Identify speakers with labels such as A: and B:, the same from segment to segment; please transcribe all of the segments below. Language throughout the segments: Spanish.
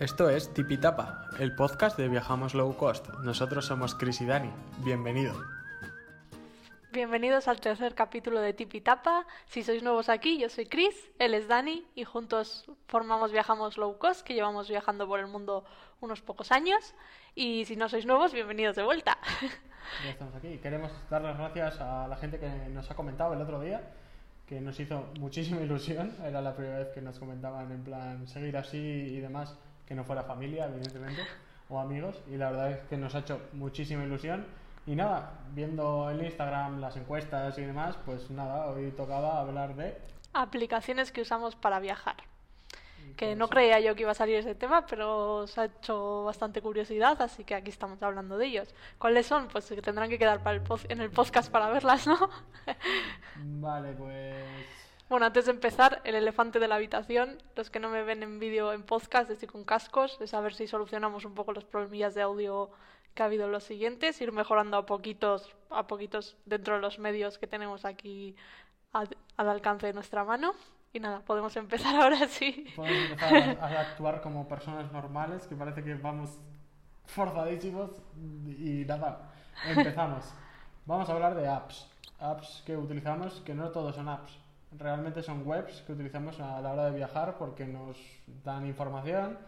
A: Esto es Tipitapa, el podcast de Viajamos Low Cost. Nosotros somos Chris y Dani. Bienvenido.
B: Bienvenidos al tercer capítulo de Tipitapa. Si sois nuevos aquí, yo soy Chris, él es Dani y juntos formamos Viajamos Low Cost, que llevamos viajando por el mundo unos pocos años. Y si no sois nuevos, bienvenidos de vuelta.
A: Ya estamos aquí. Queremos dar las gracias a la gente que nos ha comentado el otro día, que nos hizo muchísima ilusión. Era la primera vez que nos comentaban en plan seguir así y demás, que no fuera familia, evidentemente, o amigos. Y la verdad es que nos ha hecho muchísima ilusión. Y nada, viendo el Instagram, las encuestas y demás, pues nada, hoy tocaba hablar de...
B: Aplicaciones que usamos para viajar. Que
A: pues,
B: no creía yo que iba a salir ese tema, pero os ha hecho bastante curiosidad, así que aquí estamos hablando de ellos. ¿Cuáles son? Pues tendrán que quedar para el en el podcast para verlas, ¿no?
A: Vale, pues...
B: Bueno, antes de empezar, el elefante de la habitación. Los que no me ven en vídeo en podcast, estoy con cascos. Es a ver si solucionamos un poco los problemillas de audio que ha habido en los siguientes. Ir mejorando a poquitos, a poquitos dentro de los medios que tenemos aquí al, al alcance de nuestra mano. Y nada, podemos empezar ahora sí.
A: Podemos empezar a actuar como personas normales, que parece que vamos forzadísimos. Y nada, empezamos. Vamos a hablar de apps. Apps que utilizamos, que no todos son apps. Realmente son webs que utilizamos a la hora de viajar porque nos dan información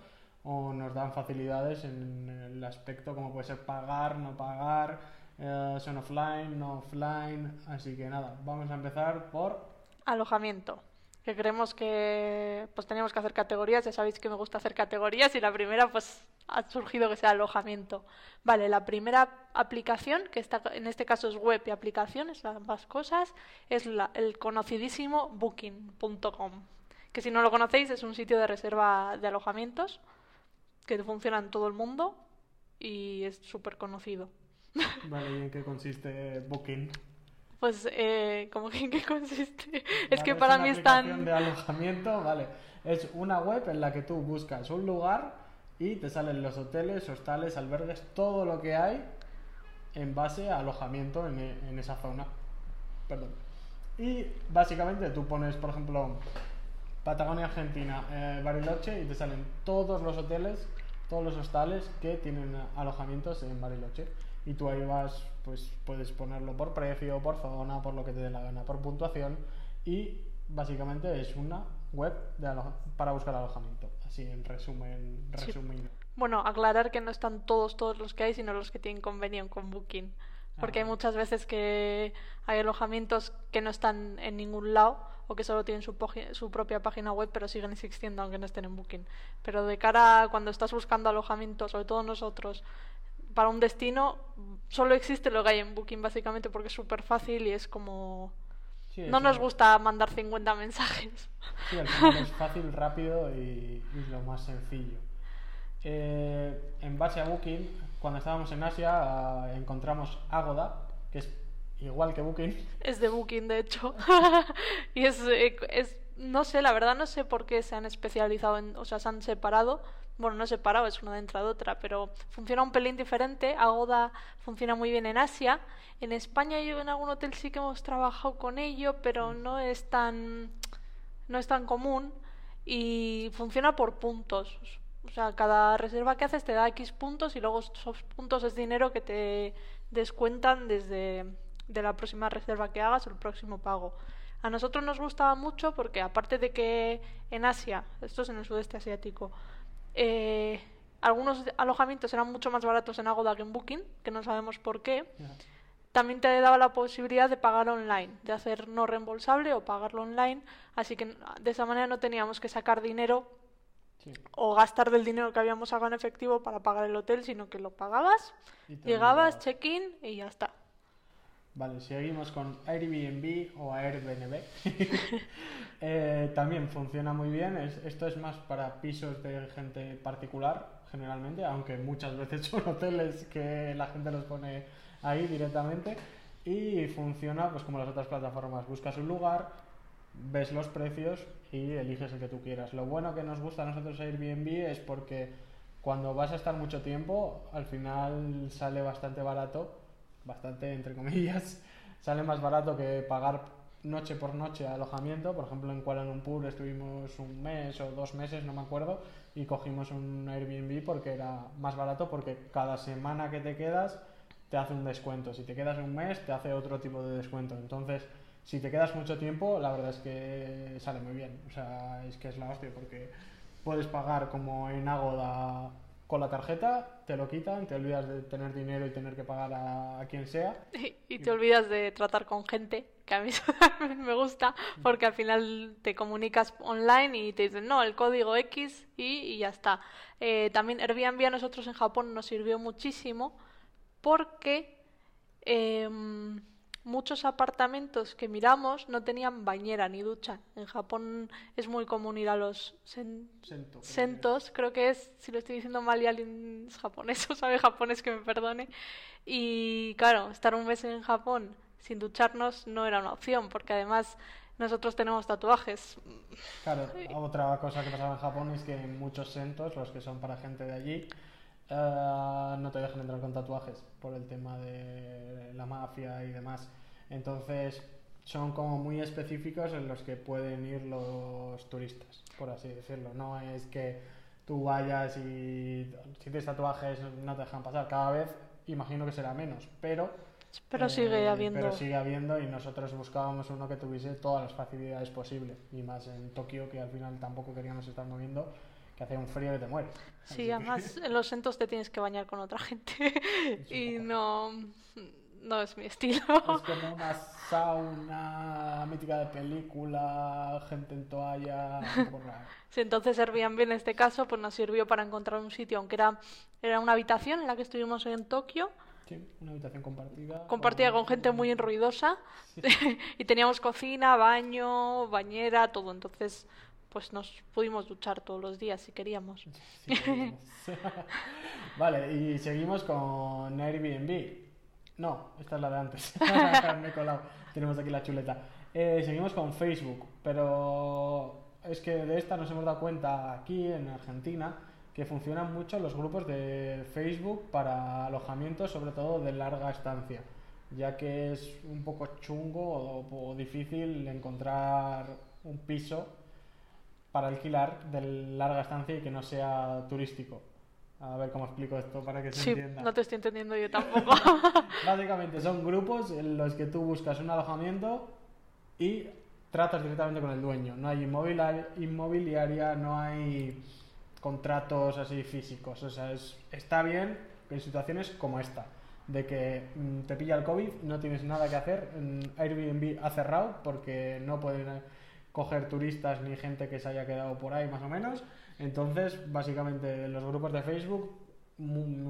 A: o nos dan facilidades en el aspecto como puede ser pagar, no pagar, eh, son offline, no offline. Así que nada, vamos a empezar por
B: Alojamiento. Que creemos que pues teníamos que hacer categorías. Ya sabéis que me gusta hacer categorías y la primera pues ha surgido que sea alojamiento. Vale, la primera aplicación, que está, en este caso es web y aplicación, es ambas cosas, es la- el conocidísimo booking.com. Que si no lo conocéis es un sitio de reserva de alojamientos que funciona en todo el mundo y es súper conocido.
A: Vale, ¿y en qué consiste Booking?
B: Pues, eh, ¿cómo que en qué consiste? Es que para
A: una
B: mí es tan...
A: de alojamiento, vale. Es una web en la que tú buscas un lugar y te salen los hoteles, hostales, albergues, todo lo que hay en base a alojamiento en, e- en esa zona. Perdón. Y básicamente tú pones, por ejemplo, Patagonia Argentina, eh, Bariloche y te salen todos los hoteles, todos los hostales que tienen alojamientos en Bariloche. Y tú ahí vas, pues puedes ponerlo por precio, por zona, por lo que te dé la gana, por puntuación. Y básicamente es una web para buscar alojamiento. Así en resumen,
B: Sí. Bueno, aclarar que no están todos, todos los que hay, sino los que tienen convenio con Booking. Porque hay
A: Ah.
B: muchas veces que hay alojamientos que no están en ningún lado o que solo tienen su, su propia página web, pero siguen existiendo aunque no estén en Booking. Pero de cara a cuando estás buscando alojamiento, sobre todo nosotros, para un destino, solo existe lo que hay en Booking, básicamente porque es súper fácil y es como...
A: Sí,
B: No nos gusta mandar 50 mensajes.
A: Sí, al final es fácil, rápido y, y lo más sencillo. Eh, en base a Booking, cuando estábamos en Asia, ah, encontramos Agoda, que es igual que Booking.
B: Es de Booking, de hecho. y es, eh, es, no sé, la verdad no sé por qué se han especializado en, o sea, se han separado. Bueno, no separado, es una dentro de otra, pero funciona un pelín diferente. Agoda funciona muy bien en Asia. En España yo en algún hotel sí que hemos trabajado con ello, pero no es tan, no es tan común y funciona por puntos. O sea, cada reserva que haces te da X puntos y luego esos puntos es dinero que te descuentan desde de la próxima reserva que hagas o el próximo pago. A nosotros nos gustaba mucho porque aparte de que en Asia, esto es en el sudeste asiático, eh, algunos alojamientos eran mucho más baratos en Agoda que en Booking, que no sabemos por qué. También te daba la posibilidad de pagar online, de hacer no reembolsable o pagarlo online, así que de esa manera no teníamos que sacar dinero
A: Sí.
B: o gastar del dinero que habíamos sacado en efectivo para pagar el hotel, sino que lo pagabas, llegabas, check-in y ya está.
A: Vale, seguimos con Airbnb o Airbnb. Eh, también funciona muy bien. Es- esto es más para pisos de gente particular, generalmente, aunque muchas veces son hoteles que la gente los pone ahí directamente. Y funciona pues como las otras plataformas. Buscas un lugar, ves los precios y eliges el que tú quieras. Lo bueno que nos gusta a nosotros Airbnb es porque cuando vas a estar mucho tiempo, al final sale bastante barato, bastante entre comillas, sale más barato que pagar noche por noche alojamiento. Por ejemplo, en Kuala Lumpur estuvimos un mes o dos meses, no me acuerdo, y cogimos un Airbnb porque era más barato porque cada semana que te quedas te hace un descuento. Si te quedas un mes, te hace otro tipo de descuento. Entonces, si te quedas mucho tiempo, la verdad es que sale muy bien. O sea, es que es la hostia porque puedes pagar como en Agoda con la tarjeta, te lo quitan, te olvidas de tener dinero y tener que pagar a, quien sea.
B: Y, te olvidas de tratar con gente, que a mí me gusta, porque al final te comunicas online y te dicen, no, el código X y, ya está. Eh, también Airbnb a nosotros en Japón nos sirvió muchísimo porque... Em, muchos apartamentos que miramos no tenían bañera ni ducha. En Japón es muy común ir a los sentos, creo que es, si lo estoy diciendo mal y alguien es japonés o sabe japonés que me perdone. Y claro, estar un mes en Japón sin ducharnos no era una opción, porque además nosotros tenemos tatuajes.
A: Claro, otra cosa que pasaba en Japón es que en muchos sentos, los que son para gente de allí, eh, no te dejan entrar con tatuajes por el tema de la mafia y demás. Entonces son como muy específicos en los que pueden ir los turistas, por así decirlo. No es que tú vayas y si tienes tatuajes no te dejan pasar. Cada vez imagino que será menos, pero...
B: Pero sigue eh, habiendo.
A: Pero sigue habiendo y nosotros buscábamos uno que tuviese todas las facilidades posibles. Y más en Tokio, que al final tampoco queríamos estar moviendo que hace un frío que te mueres.
B: Sí, además en los centros te tienes que bañar con otra gente y no, no es mi estilo.
A: Es como una sauna mítica de película, gente en toalla.
B: sí, entonces Airbnb en este caso pues nos sirvió para encontrar un sitio, aunque era, era una habitación en la que estuvimos en Tokio.
A: Sí, una habitación compartida.
B: Compartida con, gente muy ruidosa. y teníamos cocina, baño, bañera, todo. Entonces pues nos pudimos duchar todos los días si queríamos.
A: vale, y seguimos con Airbnb. No, esta es la de antes. Me he colado. Tenemos aquí la chuleta. Eh, seguimos con Facebook, pero es que de esta nos hemos dado cuenta aquí en Argentina que funcionan mucho los grupos de Facebook para alojamientos, sobre todo de larga estancia, ya que es un poco chungo o difícil encontrar un piso para alquilar de larga estancia y que no sea turístico. A ver cómo explico esto para que se
B: sí,
A: entienda.
B: No te estoy entendiendo yo tampoco.
A: Básicamente son grupos en los que tú buscas un alojamiento y tratas directamente con el dueño. No hay inmobiliaria, no hay contratos así físicos. O sea, está bien en situaciones como esta, de que mm, te pilla el COVID, no tienes nada que hacer, Airbnb ha cerrado porque no pueden coger turistas ni gente que se haya quedado por ahí más o menos. Entonces, básicamente, los grupos de Facebook,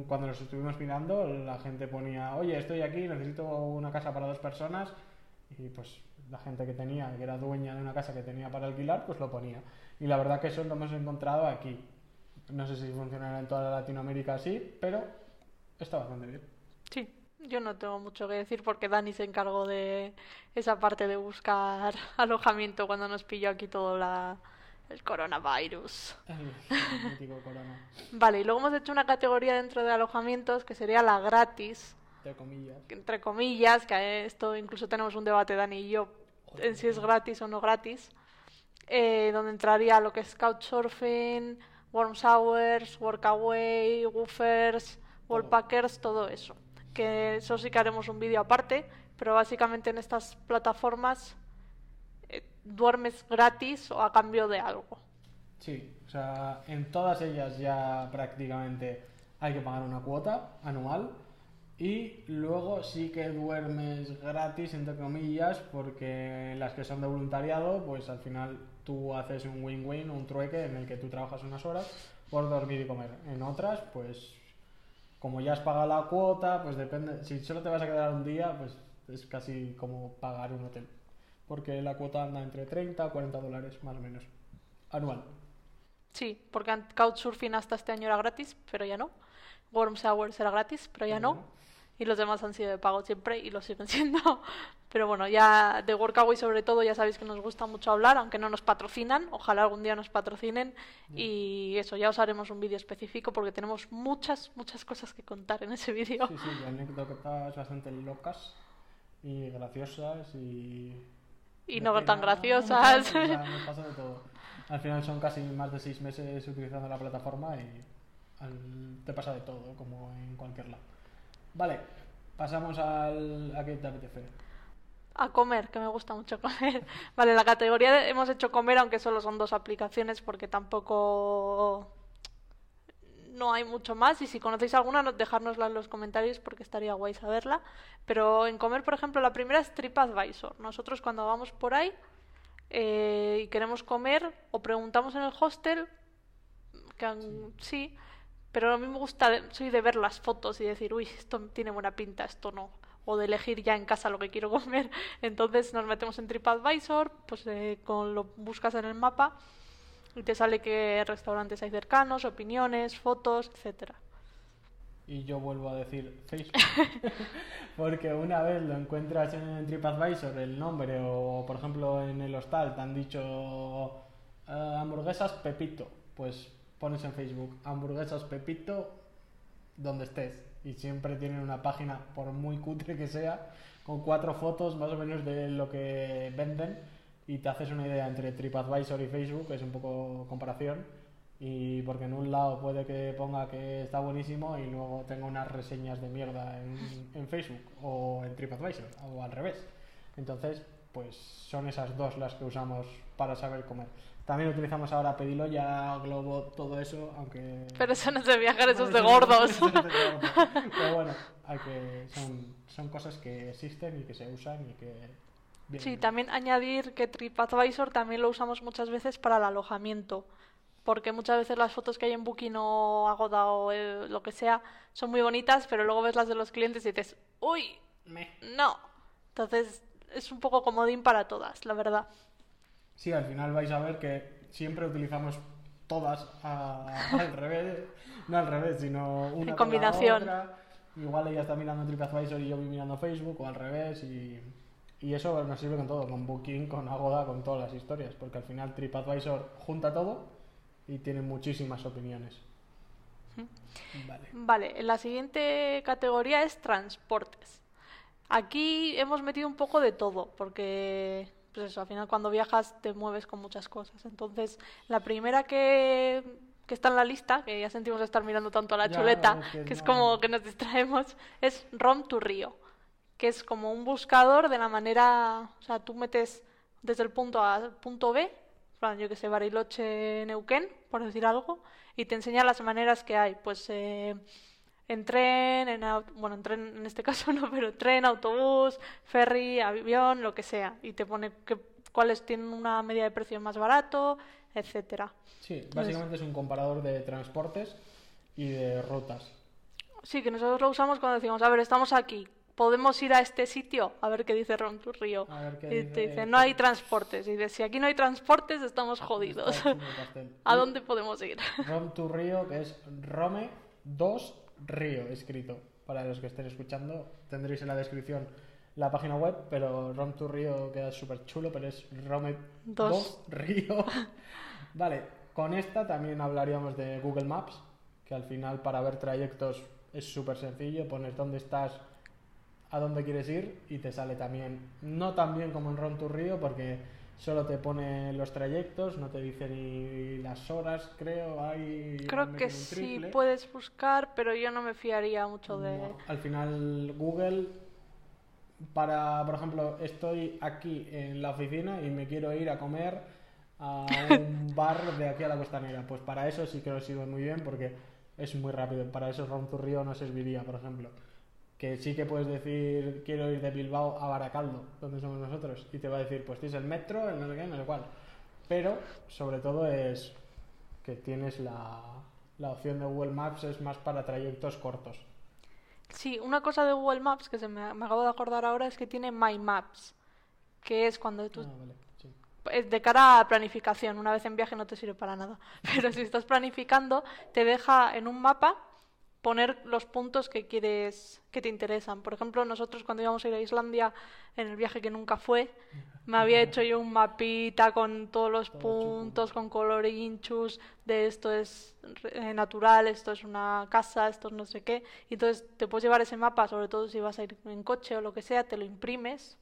A: cuando los estuvimos mirando, la gente ponía, oye, estoy aquí, necesito una casa para dos personas. Y pues la gente que tenía, que era dueña de una casa que tenía para alquilar, pues lo ponía. Y la verdad que eso lo hemos encontrado aquí. No sé si funcionará en toda Latinoamérica así, pero está bastante bien.
B: Yo no tengo mucho que decir porque Dani se encargó de esa parte de buscar alojamiento cuando nos pilló aquí todo la, el coronavirus.
A: corona.
B: Vale, y luego hemos hecho una categoría dentro de alojamientos que sería la gratis.
A: Entre comillas.
B: Entre comillas, que esto incluso tenemos un debate Dani y yo en si es gratis o no gratis. Eh, donde entraría lo que es Couchsurfing, Warm Showers, Workaway, Woofers, Wallpackers, todo eso que eso sí que haremos un vídeo aparte, pero básicamente en estas plataformas eh, duermes gratis o a cambio de algo.
A: Sí, o sea, en todas ellas ya prácticamente hay que pagar una cuota anual y luego sí que duermes gratis, entre comillas, porque las que son de voluntariado, pues al final tú haces un win-win, un trueque en el que tú trabajas unas horas por dormir y comer. En otras, pues como ya has pagado la cuota, pues depende, si solo te vas a quedar un día, pues es casi como pagar un hotel. Porque la cuota anda entre 30 o 40 dólares, más o menos, anual.
B: Sí, porque Couchsurfing hasta este año era gratis, pero ya no. Warm Showers era gratis, pero ya no y los demás han sido de pago siempre y lo siguen siendo. Pero bueno, ya de Workaway sobre todo ya sabéis que nos gusta mucho hablar, aunque no nos patrocinan, ojalá algún día nos patrocinen y eso, ya os haremos un vídeo específico porque tenemos muchas, muchas cosas que contar en ese vídeo.
A: Sí, sí, anécdotas bastante locas y graciosas y
B: y no
A: pena,
B: tan graciosas.
A: pasa de todo. Al final son casi más de seis meses utilizando la plataforma y te pasa de todo, como en cualquier lado. Vale, pasamos al, a qué te apetece.
B: A comer, que me gusta mucho comer. Vale, la categoría de- hemos hecho comer, aunque solo son dos aplicaciones, porque tampoco no hay mucho más. Y si conocéis alguna, no- dejárnosla en los comentarios, porque estaría guay saberla. Pero en comer, por ejemplo, la primera es TripAdvisor. Nosotros cuando vamos por ahí eh, y queremos comer, o preguntamos en el hostel, que sí, pero a mí me gusta, soy de ver las fotos y decir, uy, esto tiene buena pinta, esto no. O de elegir ya en casa lo que quiero comer. Entonces nos metemos en TripAdvisor, pues eh, con lo buscas en el mapa y te sale qué restaurantes hay cercanos, opiniones, fotos, etcétera.
A: Y yo vuelvo a decir Facebook. Porque una vez lo encuentras en TripAdvisor, el nombre, o por ejemplo en el hostal te han dicho eh, hamburguesas Pepito, pues pones en Facebook hamburguesas Pepito donde estés. Y siempre tienen una página, por muy cutre que sea, con cuatro fotos más o menos de lo que venden y te haces una idea entre TripAdvisor y Facebook, es un poco comparación. Y porque en un lado puede que ponga que está buenísimo y luego tenga unas reseñas de mierda en, en Facebook o en TripAdvisor o al revés. Entonces, pues son esas dos las que usamos para saber comer. También utilizamos ahora Pediloya, Globo, todo eso, aunque...
B: Pero eso no es de viajar, eso es de gordos.
A: Pero bueno, hay que, son, son cosas que existen y que se usan y que... vienen
B: Sí,
A: bien.
B: también añadir que TripAdvisor también lo usamos muchas veces para el alojamiento, porque muchas veces las fotos que hay en Booking o Agoda o eh, lo que sea son muy bonitas, pero luego ves las de los clientes y dices, uy, no. Entonces es un poco comodín para todas, la verdad.
A: Sí, al final vais a ver que siempre utilizamos todas a- al revés, no al revés, sino una
B: combinación.
A: otra. Igual ella está mirando TripAdvisor y yo voy mirando Facebook o al revés y, y eso nos sirve con todo, con Booking, con Agoda, con todas las historias, porque al final TripAdvisor junta todo y tiene muchísimas opiniones. Vale.
B: Vale, la siguiente categoría es transportes. Aquí hemos metido un poco de todo, porque, pues eso, al final cuando viajas te mueves con muchas cosas. Entonces, la primera que, que está en la lista, que ya sentimos estar mirando tanto a la
A: Ya,
B: chuleta,
A: es que
B: que es como que nos distraemos, es Rom to Río, que es como un buscador de la manera, o sea, tú metes desde el punto A al punto B, yo que sé, Bariloche, Neuquén, por decir algo, y te enseña las maneras que hay, pues eh, en tren, en bueno, en tren en este caso no, pero tren, autobús, ferry, avión, lo que sea, y te pone que, cuáles tienen una media de precio más barato, etcétera.
A: Sí, básicamente es un comparador de transportes y de rutas.
B: Sí, que nosotros lo usamos cuando decimos, a ver, estamos aquí, podemos ir a este sitio, a ver qué dice Ron tu Río.
A: A ver qué
B: Y te
A: dice
B: no hay transportes. Y dice, si aquí no hay transportes, estamos jodidos. ¿A dónde podemos ir?
A: Rom to Río, que es Rome 2 Río escrito. Para los que estén escuchando, tendréis en la descripción la página web, pero Rom to Río queda súper chulo, pero es Rome
B: Dos.
A: 2 Río. vale, con esta también hablaríamos de Google Maps, que al final para ver trayectos es súper sencillo, pones dónde estás, a dónde quieres ir y te sale también, no tan bien como en Rom to Río, porque solo te pone los trayectos, no te dice ni las horas, creo, hay
B: Creo que sí puedes buscar, pero yo no me fiaría mucho de...
A: No, al final Google para, por ejemplo, estoy aquí en la oficina y me quiero ir a comer a un bar de aquí a la costanera. Pues para eso sí que nos sirve muy bien porque es muy rápido. Para eso Ron to Río no serviría, por ejemplo. Que sí que puedes decir, quiero ir de Bilbao a Baracaldo, donde somos nosotros, y te va a decir, pues tienes el metro, el no sé qué, no sé cuál. Pero, sobre todo, es que tienes la, la opción de Google Maps, es más para trayectos cortos.
B: Sí, una cosa de Google Maps que se me, me acabo de acordar ahora es que tiene My Maps, que es cuando tú...
A: Ah, vale, sí.
B: es de cara a planificación, una vez en viaje no te sirve para nada, pero si estás planificando, te deja en un mapa poner los puntos que quieres, que te interesan. Por ejemplo, nosotros cuando íbamos a ir a Islandia, en el viaje que nunca fue, me había hecho yo un mapita con todos los
A: Todo
B: puntos, con colorinchus, de esto es eh, natural, esto es una casa, esto es no sé qué. Y entonces te puedes llevar ese mapa, sobre todo si vas a ir en coche o lo que sea, te lo imprimes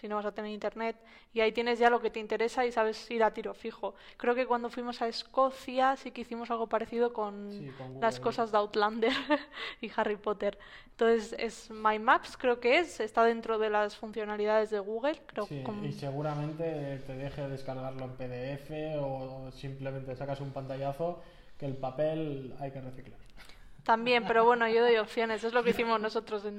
B: si no vas a tener internet, y ahí tienes ya lo que te interesa y sabes ir a tiro fijo. Creo que cuando fuimos a Escocia sí que hicimos algo parecido con,
A: Sí, con
B: las cosas de Outlander y Harry Potter. Entonces, es My Maps, creo que es, está dentro de las funcionalidades de Google, creo
A: Sí,
B: como-
A: y seguramente te deje descargarlo en PDF o simplemente sacas un pantallazo que el papel hay que reciclar.
B: También, pero bueno, yo doy opciones, es lo que hicimos nosotros en,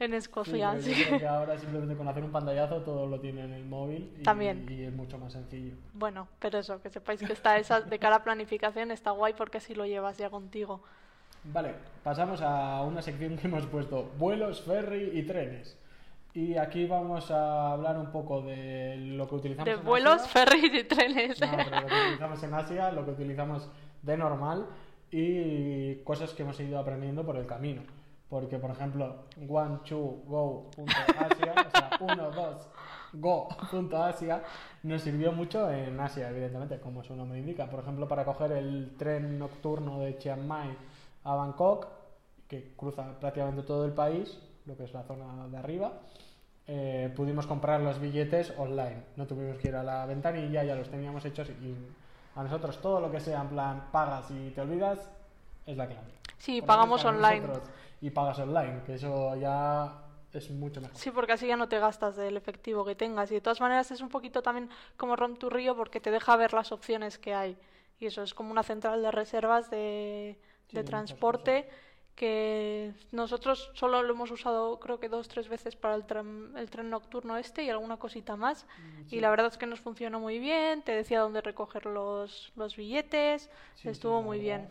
B: en
A: Sí,
B: Escocia. sí.
A: creo que ahora simplemente con hacer un pantallazo todo lo tiene en el móvil y,
B: También.
A: y es mucho más sencillo.
B: Bueno, pero eso, que sepáis que está esa de cara a planificación, está guay porque así lo llevas ya contigo.
A: Vale, pasamos a una sección que hemos puesto, vuelos, ferry y trenes. Y aquí vamos a hablar un poco de lo que utilizamos
B: De
A: en
B: vuelos,
A: Asia.
B: ferries y trenes.
A: No, pero lo que utilizamos en Asia, lo que utilizamos de normal y cosas que hemos ido aprendiendo por el camino. Porque, por ejemplo, one, two, go, punto Asia, o sea, uno, dos, go, punto Asia, nos sirvió mucho en Asia, evidentemente, como su nombre indica. Por ejemplo, para coger el tren nocturno de Chiang Mai a Bangkok, que cruza prácticamente todo el país, lo que es la zona de arriba, eh, pudimos comprar los billetes online. No tuvimos que ir a la ventanilla, ya los teníamos hechos y a nosotros todo lo que sea en plan pagas y te olvidas es la clave.
B: Sí,
A: Por
B: pagamos online.
A: Y pagas online, que eso ya es mucho mejor.
B: Sí, porque así ya no te gastas del efectivo que tengas. Y de todas maneras es un poquito también como Rom to Río porque te deja ver las opciones que hay. Y eso es como una central de reservas de,
A: Sí,
B: de transporte que nosotros solo lo hemos usado creo que dos tres veces para el tren, el tren nocturno este y alguna cosita más.
A: Mm,
B: Y la verdad es que nos funcionó muy bien, te decía dónde recoger los, los billetes,
A: Sí,
B: estuvo
A: sí,
B: muy bien.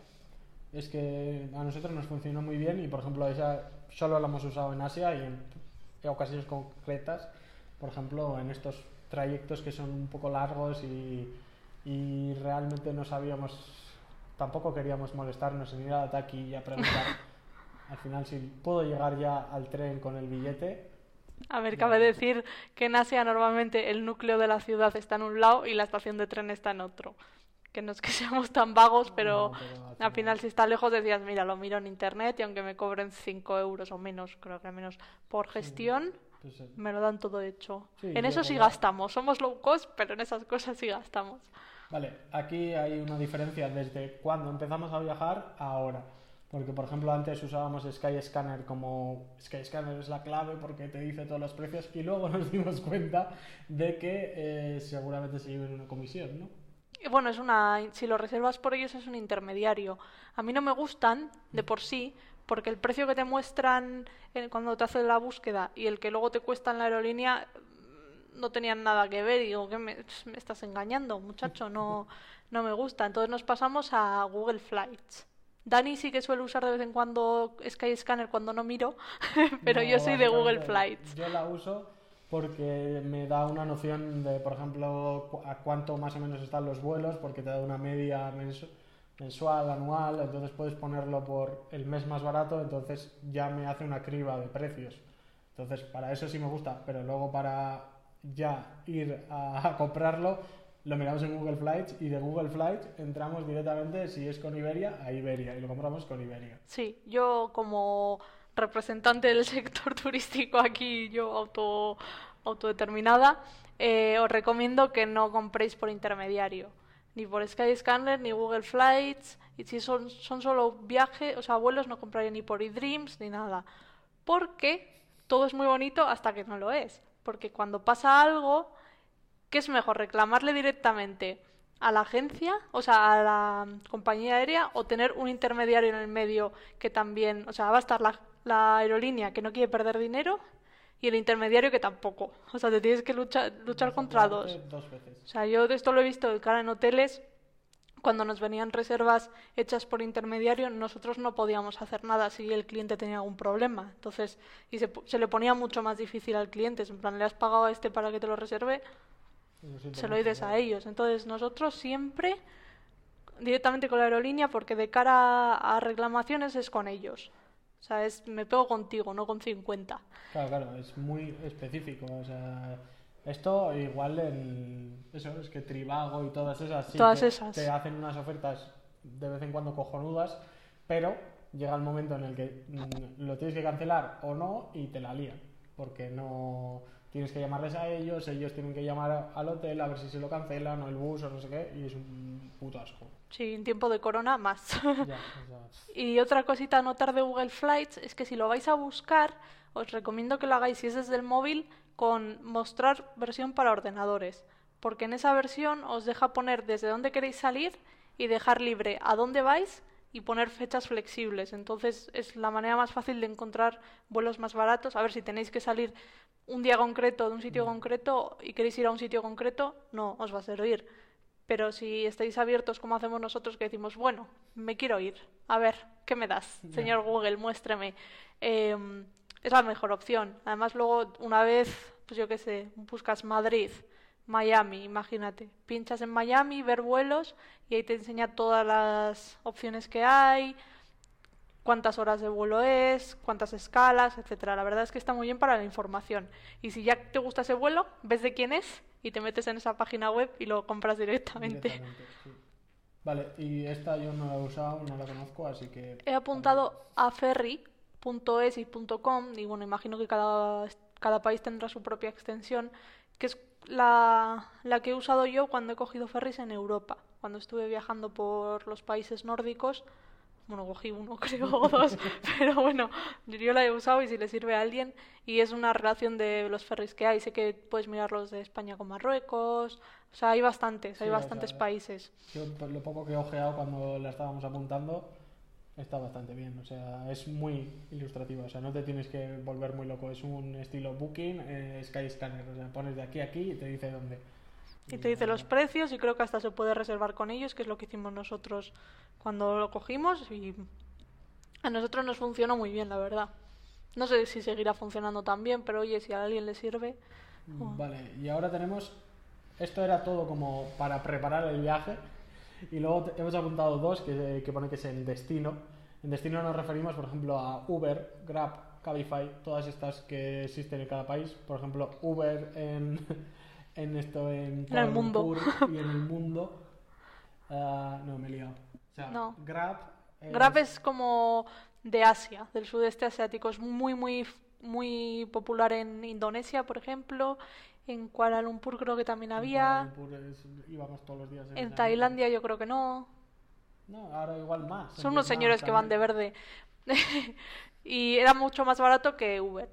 A: Es que a nosotros nos funcionó muy bien y, por ejemplo, esa solo la hemos usado en Asia y en, en ocasiones concretas, por ejemplo, en estos trayectos que son un poco largos y, y realmente no sabíamos, tampoco queríamos molestarnos en ir a la taquilla a preguntar. Al final, si puedo llegar ya al tren con el billete,
B: A ver, cabe decir que en Asia normalmente el núcleo de la ciudad está en un lado y la estación de tren está en otro. Que no es que seamos tan vagos, pero,
A: No, pero al
B: al final si está lejos decías, mira, lo miro en internet y aunque me cobren 5 euros o menos, creo que menos, por gestión,
A: pues, eh,
B: me lo dan todo hecho.
A: Sí,
B: en eso sí gastamos, somos low cost, pero en esas cosas sí gastamos.
A: Vale, aquí hay una diferencia desde cuando empezamos a viajar a ahora. Porque, por ejemplo, antes usábamos Skyscanner como Skyscanner es la clave porque te dice todos los precios y luego nos dimos cuenta de que eh, seguramente se lleven una comisión, ¿no?
B: Y Bueno, es una, si lo reservas por ellos es un intermediario. A mí no me gustan de por sí, porque el precio que te muestran en- cuando te hacen la búsqueda y el que luego te cuesta en la aerolínea mm, no tenían nada que ver. Digo, ¿qué me, me estás engañando, muchacho? No, no me gusta. Entonces nos pasamos a Google Flights. Dani sí que suele usar de vez en cuando Skyscanner cuando no miro, pero yo soy de Google Flights.
A: Yo la uso porque me da una noción de, por ejemplo, a cuánto más o menos están los vuelos, porque te da una media mensu- mensual, anual, entonces puedes ponerlo por el mes más barato, entonces ya me hace una criba de precios. Entonces, para eso sí me gusta, pero luego para ya ir a, a comprarlo, lo miramos en Google Flights y de Google Flights entramos directamente, si es con Iberia, a Iberia y lo compramos con Iberia.
B: Sí, yo como representante del sector turístico aquí, yo auto, autodeterminada, eh, os recomiendo que no compréis por intermediario, ni por Skyscanner, ni Google Flights, y si son, son solo viajes, o sea, vuelos, no compraría ni por eDreams ni nada, porque todo es muy bonito hasta que no lo es, porque cuando pasa algo, ¿qué es mejor? ¿Reclamarle directamente a la agencia, o sea, a la compañía aérea, o tener un intermediario en el medio que también, o sea, va a estar la, la aerolínea que no quiere perder dinero y el intermediario que tampoco. O sea, te tienes que luchar, luchar contra dos.
A: Dos veces.
B: O sea, yo de esto lo he visto de cara en hoteles. Cuando nos venían reservas hechas por intermediario, nosotros no podíamos hacer nada si el cliente tenía algún problema. Entonces, y se, se le ponía mucho más difícil al cliente. En plan, le has pagado a este para que te lo reserve, se lo dices a ellos. Entonces, nosotros siempre directamente con la aerolínea, porque de cara a reclamaciones es con ellos. O sea, es me pego contigo, no con 50.
A: Claro, claro, es muy específico. O sea, esto igual en. Eso, es que Tribago y todas esas. sí
B: Todas
A: te,
B: esas.
A: Te hacen unas ofertas de vez en cuando cojonudas, pero llega el momento en el que mm, lo tienes que cancelar o no y te la lían. Porque no, tienes que llamarles a ellos, ellos tienen que llamar al hotel a ver si se lo cancelan o el bus o no sé qué, y es un puto asco.
B: Sí, en tiempo de corona más.
A: Ya,
B: Y otra cosita a notar de Google Flights es que si lo vais a buscar, os recomiendo que lo hagáis si es desde el móvil con mostrar versión para ordenadores, porque en esa versión os deja poner desde dónde queréis salir y dejar libre a dónde vais y poner fechas flexibles. Entonces es la manera más fácil de encontrar vuelos más baratos. A ver si tenéis que salir un día concreto de un sitio concreto y queréis ir a un sitio concreto, no os va a servir. Pero si estáis abiertos como hacemos nosotros, que decimos, bueno, me quiero ir, a ver, ¿qué me das? Señor Google, muéstreme. Em, es la mejor opción. Además, luego, una vez, pues yo qué sé, buscas Madrid, Miami, imagínate. Pinchas en Miami, ver vuelos, y ahí te enseña todas las opciones que hay, cuántas horas de vuelo es, cuántas escalas, etcétera. La verdad es que está muy bien para la información. Y si ya te gusta ese vuelo, ves de quién es y te metes en esa página web y lo compras directamente.
A: directamente, sí. Vale, y esta yo no la he usado, no la conozco, así que...
B: He apuntado a ferry.es y .com y bueno, imagino que cada, cada país tendrá su propia extensión, que es la, la que he usado yo cuando he cogido ferries en Europa. Cuando estuve viajando por los países nórdicos, bueno, cogí uno creo o dos, pero bueno, yo la he usado y si le sirve a alguien y es una relación de los ferries que hay. Sé que puedes mirar los de España con Marruecos, o sea, hay bastantes, hay
A: o
B: bastantes
A: sea,
B: países.
A: Yo, por lo poco que he ojeado cuando la estábamos apuntando, está bastante bien. O sea, es muy ilustrativa. O sea, no te tienes que volver muy loco. Es un estilo Booking, eh, Skyscanner. O sea, pones de aquí a aquí y te dice dónde.
B: Y te dice los precios y creo que hasta se puede reservar con ellos, que es lo que hicimos nosotros cuando lo cogimos y a nosotros nos funcionó muy bien, la verdad. No sé si seguirá funcionando tan bien, pero oye, si a alguien le sirve,
A: Vale, y ahora tenemos. Esto era todo como para preparar el viaje. Y luego hemos apuntado dos que, que pone que es el destino. En destino nos referimos, por ejemplo, a Uber, Grab, Cabify, todas estas que existen en cada país. Por ejemplo, Uber en, en esto en Kuala
B: el mundo.
A: Lumpur y en el mundo. Ah, no, me he liado. O sea,
B: No.
A: Grab. es-
B: Grab es como de Asia, del sudeste asiático. Es muy, muy, muy popular en Indonesia, por ejemplo. En Kuala Lumpur creo que también
A: en
B: había.
A: Kuala Lumpur es- íbamos todos los días.
B: En
A: esa-
B: Tailandia yo creo que no.
A: No, ahora igual más. en
B: Son unos señores que van de verde. y era mucho más barato que Uber.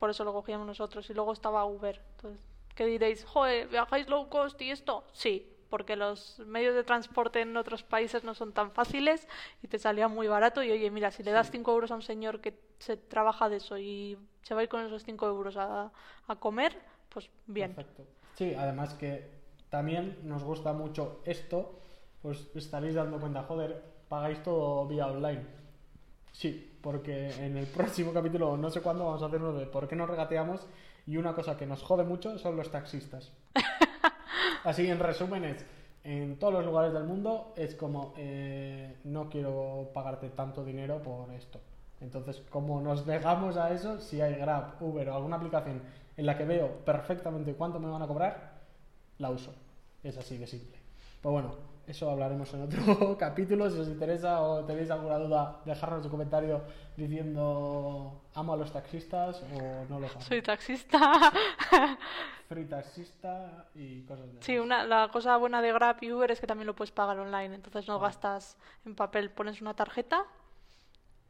B: Por eso lo cogíamos nosotros. Y luego estaba Uber. Entonces, ¿qué diréis? Joder, ¿viajáis low cost y esto? Sí, porque los medios de transporte en otros países no son tan fáciles y te salía muy barato. Y oye, mira, si le das 5 euros a un señor que se trabaja de eso y se va a ir con esos 5 euros a, a comer, pues bien.
A: Perfecto. Sí, además que también nos gusta mucho esto, pues estaréis dando cuenta, joder, pagáis todo vía online. Sí, porque en el próximo capítulo, no sé cuándo, vamos a hacer uno de por qué nos regateamos y una cosa que nos jode mucho son los taxistas. Así, en resumen, es, en todos los lugares del mundo es como, eh, no quiero pagarte tanto dinero por esto. Entonces, como nos negamos a eso, si hay Grab, Uber o alguna aplicación en la que veo perfectamente cuánto me van a cobrar, la uso. Es así de simple. Pues bueno, eso hablaremos en otro capítulo. Si os interesa o tenéis alguna duda, dejadnos un comentario diciendo amo a los taxistas o no los amo.
B: Soy taxista.
A: Free taxista y cosas de
B: Sí, una, la cosa buena de Grab y Uber es que también lo puedes pagar online, entonces no gastas en papel, pones una tarjeta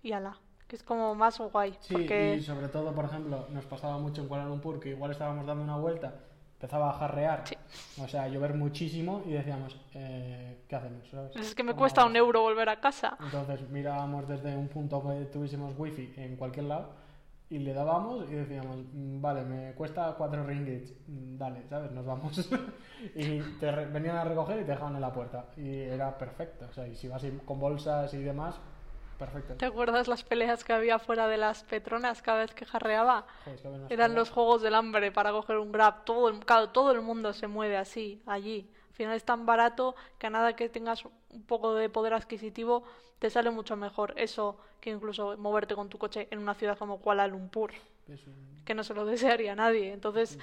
B: y ala, que es como más guay,
A: Sí,
B: porque
A: y sobre todo, por ejemplo, nos pasaba mucho en Kuala Lumpur que igual estábamos dando una vuelta, empezaba a jarrear,
B: Sí.
A: o sea, a llover muchísimo y decíamos, eh, ¿qué hacemos? ¿sabes?
B: es que me
A: ¿Cómo
B: cuesta
A: vamos?
B: un euro volver a casa.
A: Entonces mirábamos desde un punto que tuviésemos wifi en cualquier lado y le dábamos y decíamos, "Mm, vale, me cuesta 4 ringgits, Mm, dale, ¿sabes? Nos vamos. y te venían a recoger y te dejaban en la puerta. Y era perfecto, o sea, y si vas con bolsas y demás, perfecto.
B: ¿Te acuerdas las peleas que había fuera de las Petronas cada vez que jarreaba?
A: Joder, que
B: Eran los juegos del hambre para coger un Grab. Todo el, claro, todo el mundo se mueve así, allí. Al final es tan barato que a nada que tengas un poco de poder adquisitivo, te sale mucho mejor eso que incluso moverte con tu coche en una ciudad como Kuala Lumpur,
A: un-
B: que no se lo desearía a nadie. Entonces,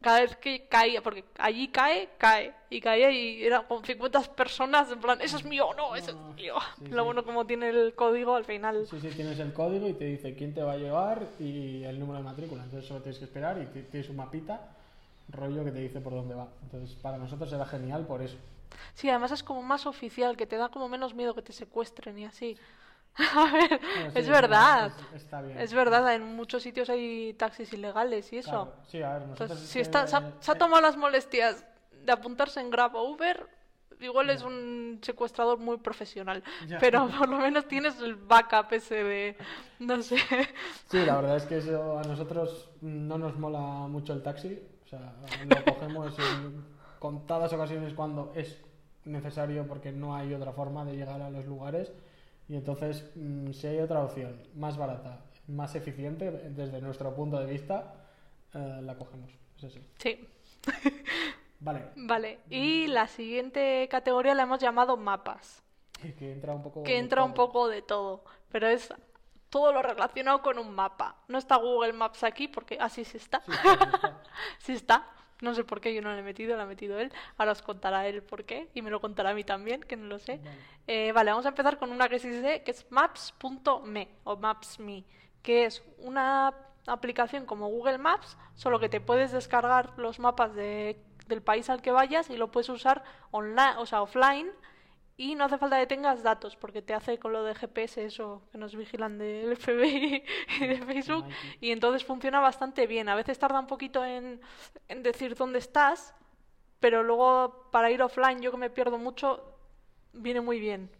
B: cada vez que caía, porque allí cae, cae, y caía y era con 50 personas, en plan, eso es mío, no, eso
A: No,
B: es mío.
A: sí,
B: Lo
A: sí.
B: bueno como tiene el código, al final...
A: Sí, sí, tienes el código y te dice quién te va a llevar y el número de matrícula. Entonces solo tienes que esperar y tienes un mapita, rollo que te dice por dónde va. Entonces para nosotros era genial por eso.
B: Sí, además es como más oficial, que te da como menos miedo que te secuestren y así. A ver,
A: Bueno, sí,
B: es verdad.
A: es- está bien.
B: Es verdad, en muchos sitios hay taxis ilegales y eso.
A: Claro, Sí, a ver,
B: Entonces,
A: es
B: si
A: que,
B: está, se, ha, se ha
A: eh,
B: tomado las molestias de apuntarse en Grab o Uber, igual es un secuestrador muy profesional.
A: Ya.
B: Pero por lo menos tienes el backup ese de. No sé.
A: Sí, la verdad es que eso a nosotros no nos mola mucho el taxi. O sea, lo cogemos en contadas ocasiones cuando es necesario porque no hay otra forma de llegar a los lugares. Y entonces, mm, si hay otra opción más barata, más eficiente desde nuestro punto de vista, eh, la cogemos. Es así.
B: Sí,
A: Vale,
B: vale. Y la siguiente categoría la hemos llamado mapas.
A: que entra un poco.
B: que
A: de
B: entra un
A: todo.
B: poco de todo, pero es todo lo relacionado con un mapa. No está Google Maps aquí porque así sí está.
A: Sí, sí, está.
B: Sí está. No sé por qué yo no lo he metido, lo ha metido él. Ahora os contará él por qué y me lo contará a mí también, que no lo sé.
A: Vale.
B: Eh, vale, vamos a empezar con una que sí sé, que es maps.me o maps.me, que es una aplicación como Google Maps, solo que te puedes descargar los mapas de- del país al que vayas y lo puedes usar online, o sea, offline y no hace falta que tengas datos porque te hace con lo de GPS eso que nos vigilan del FBI y de Facebook y entonces funciona bastante bien. A veces tarda un poquito en, en decir dónde estás, pero luego para ir offline yo que me pierdo mucho viene muy bien.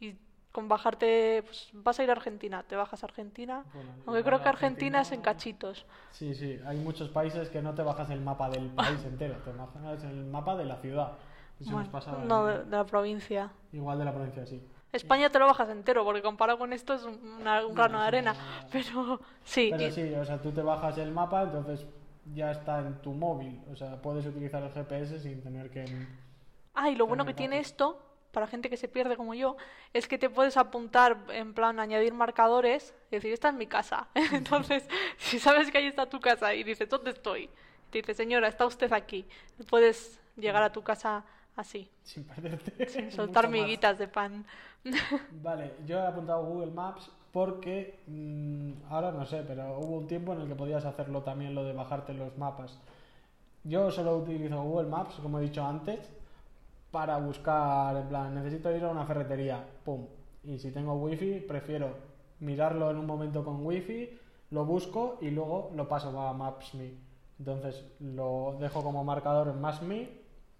B: Y con bajarte, pues vas a ir a Argentina, te bajas a Argentina.
A: Bueno,
B: Aunque creo que Argentina es en
A: Argentina-
B: cachitos.
A: Sí, sí, hay muchos países que no te bajas el mapa del país entero, te bajas el mapa de la ciudad. Nos pasa
B: no, de, de la provincia.
A: igual de la provincia, sí.
B: España te lo bajas entero, porque comparado con esto es una- un grano de arena. Pero sí,
A: Pero
B: y-
A: sí, o sea, tú te bajas el mapa, entonces ya está en tu móvil, o sea, puedes utilizar el GPS sin tener que...
B: Ah, y lo bueno que tiene esto, para gente que se pierde como yo, es que te puedes apuntar, en plan, añadir marcadores y decir, esta es mi casa. Entonces, si sabes que ahí está tu casa y dices, ¿dónde estoy? Te dice, señora, está usted aquí. Puedes llegar a tu casa así,
A: sin perderte.
B: sin soltar miguitas de pan.
A: Vale, yo he apuntado Google Maps porque mm, ahora no sé, pero hubo un tiempo en el que podías hacerlo también lo de bajarte los mapas. Yo solo utilizo Google Maps, como he dicho antes, para buscar, en plan, necesito ir a una ferretería, pum. Y si tengo wifi, prefiero mirarlo en un momento con wifi, lo busco y luego lo paso a Maps.me. Entonces lo dejo como marcador en Maps.me,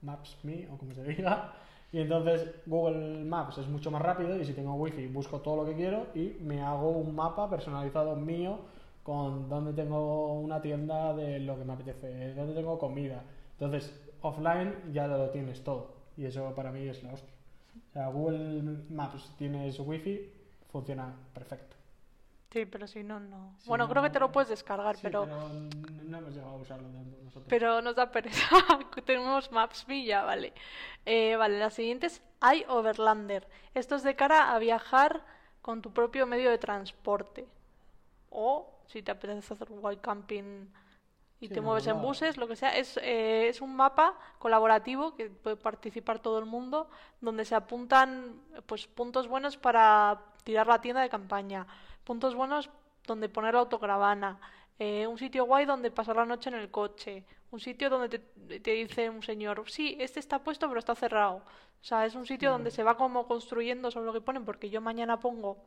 A: Maps.me o como se diga. Y entonces Google Maps es mucho más rápido y si tengo wifi busco todo lo que quiero y me hago un mapa personalizado mío con dónde tengo una tienda de lo que me apetece, dónde tengo comida. Entonces offline ya lo tienes todo y eso para mí es la hostia. O sea, Google Maps tienes wifi, funciona perfecto.
B: Sí, pero si no, no.
A: Si
B: bueno,
A: no,
B: creo que te lo puedes descargar,
A: Sí,
B: pero...
A: n- no hemos llegado a usarlo nosotros.
B: Pero nos da pereza. Tenemos Maps.me ya, vale. Eh, vale, la siguiente es iOverlander. Esto es de cara a viajar con tu propio medio de transporte. O si te apetece hacer wild camping y
A: Sí,
B: te mueves en buses, lo que sea. Es, eh, es un mapa colaborativo que puede participar todo el mundo, donde se apuntan pues puntos buenos para tirar la tienda de campaña, puntos buenos donde poner la autocaravana, eh, un sitio guay donde pasar la noche en el coche, un sitio donde te, te dice un señor, sí, este está puesto pero está cerrado. O sea, es un sitio donde se va como construyendo sobre lo que ponen, porque yo mañana pongo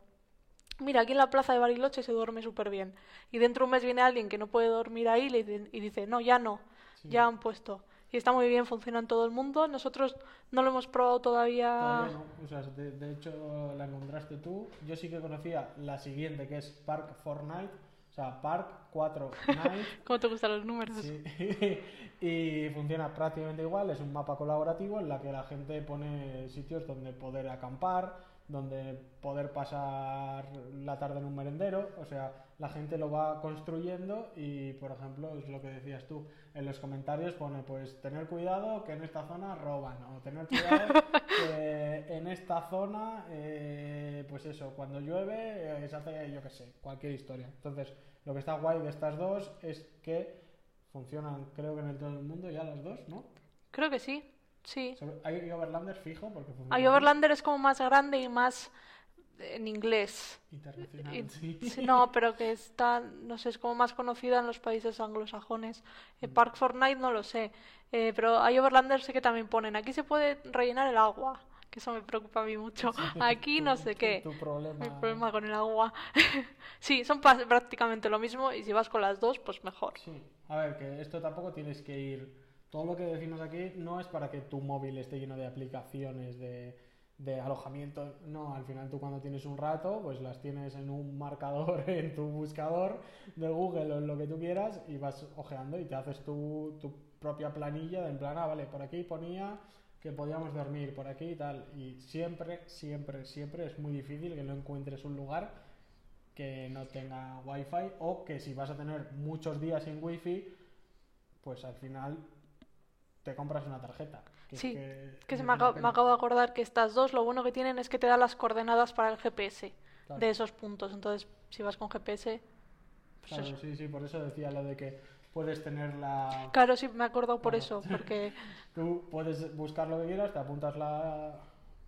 B: Mira, aquí en la plaza de Bariloche se duerme súper bien. Y dentro de un mes viene alguien que no puede dormir ahí y, le y dice, no, ya no, ya han puesto. Y está muy bien, funciona en todo el mundo. Nosotros no lo hemos probado todavía.
A: Todavía no. O sea, de, de hecho la encontraste tú. Yo sí que conocía la siguiente que es Park Fortnite. O sea, Park 4 Night.
B: ¿Cómo te gustan los números?
A: Sí. y funciona prácticamente igual. Es un mapa colaborativo en la que la gente pone sitios donde poder acampar, donde poder pasar la tarde en un merendero. O sea, la gente lo va construyendo y, por ejemplo, es lo que decías tú, en los comentarios pone, pues, tener cuidado que en esta zona roban, o tener cuidado que en esta zona, eh, pues eso, cuando llueve eh, se hace, yo qué sé, cualquier historia. Entonces, lo que está guay de estas dos es que funcionan, creo que en el todo el mundo ya las dos, ¿no?
B: Creo que sí, sí.
A: Hay Overlander fijo porque
B: Hay Overlander es como más grande y más en inglés.
A: internacional.
B: Y-
A: sí.
B: sí, no, pero que está, no sé, es como más conocida en los países anglosajones. Eh, Park Fortnite no lo sé, eh, pero hay Overlander sé que también ponen. Aquí se puede rellenar el agua, que eso me preocupa a mí mucho. Aquí
A: Tu-
B: no sé
A: tu-
B: qué.
A: Tu problema.
B: Mi problema con el agua. sí, son prácticamente lo mismo y si vas con las dos, pues mejor.
A: Sí, a ver, que esto tampoco tienes que ir. Todo lo que decimos aquí no es para que tu móvil esté lleno de aplicaciones de, alojamiento. No, al final tú cuando tienes un rato, pues las tienes en un marcador en tu buscador de Google o en lo que tú quieras y vas ojeando y te haces tu, tu propia planilla de en plan, ah, vale, por aquí ponía que podíamos dormir, por aquí y tal. Y siempre, siempre, siempre es muy difícil que no encuentres un lugar que no tenga wifi o que si vas a tener muchos días sin wifi pues al final te compras una tarjeta que,
B: Sí,
A: que
B: Que se me, acabo,
A: pena.
B: me acabo de acordar que estas dos lo bueno que tienen es que te da las coordenadas para el GPS
A: Claro.
B: de esos puntos. Entonces, si vas con GPS, pues
A: Claro,
B: eso.
A: sí, sí, por eso decía lo de que puedes tener la...
B: Claro, sí, me he acordado por eso, porque
A: Tú puedes buscar lo que quieras, te apuntas la,